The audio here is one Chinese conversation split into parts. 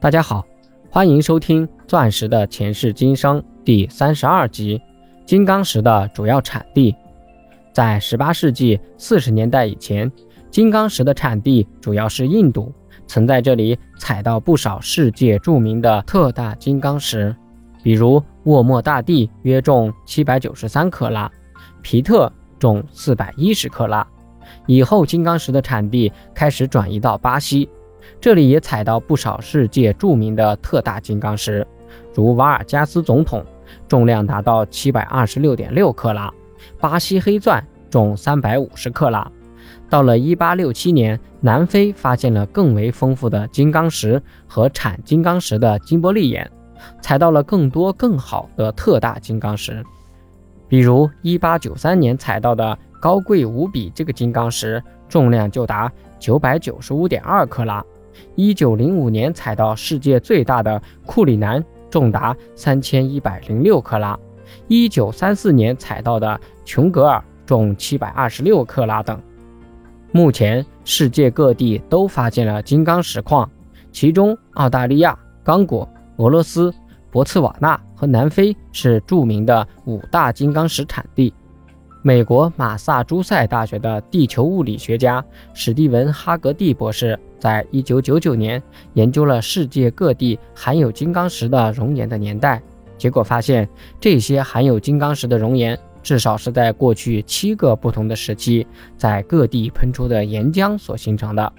大家好，欢迎收听《钻石的前世今生》第三十二集：金刚石的主要产地。在十八世纪四十年代以前，金刚石的产地主要是印度，曾在这里采到不少世界著名的特大金刚石，比如沃莫大帝约重七百九十三克拉，皮特重四百一十克拉。以后，金刚石的产地开始转移到巴西。这里也采到不少世界著名的特大金刚石，如瓦尔加斯总统，重量达到七百二十六点六克拉；巴西黑钻重三百五十克拉。到了一八六七年，南非发现了更为丰富的金刚石和产金刚石的金伯利岩，采到了更多更好的特大金刚石，比如一八九三年采到的高贵无比这个金刚石，重量就达九百九十五点二克拉。一九零五年采到世界最大的库里南，重达三千一百零六克拉；一九三四年采到的琼格尔，重七百二十六克拉等。目前世界各地都发现了金刚石矿，其中澳大利亚、刚果、俄罗斯、博茨瓦纳和南非是著名的五大金刚石产地。美国马萨诸塞大学的地球物理学家史蒂文·哈格蒂博士，在一九九九年研究了世界各地含有金刚石的熔岩的年代，结果发现，这些含有金刚石的熔岩，至少是在过去七个不同的时期，在各地喷出的岩浆所形成的。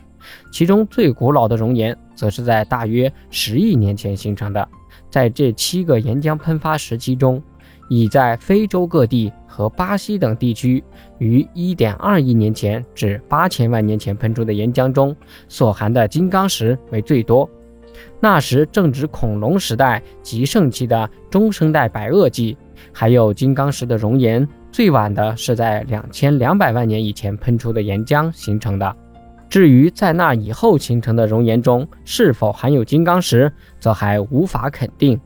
其中最古老的熔岩，则是在大约十亿年前形成的。在这七个岩浆喷发时期中，已在非洲各地和巴西等地区于1.2亿年前至8千万年前喷出的岩浆中所含的金刚石为最多。那时正值恐龙时代极盛期的中生代白垩纪，还有金刚石的熔岩最晚的是在2200万年以前喷出的岩浆形成的。至于在那以后形成的熔岩中是否含有金刚石，则还无法肯定。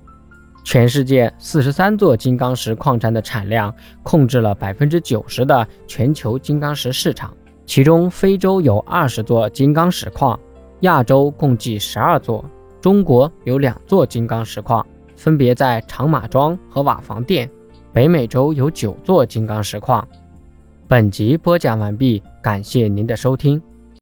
全世界四十三座金刚石矿山的产量控制了百分之九十的全球金刚石市场，其中非洲有二十座金刚石矿，亚洲共计十二座，中国有两座金刚石矿，分别在长马庄和瓦房店；北美洲有九座金刚石矿。本集播讲完毕，感谢您的收听。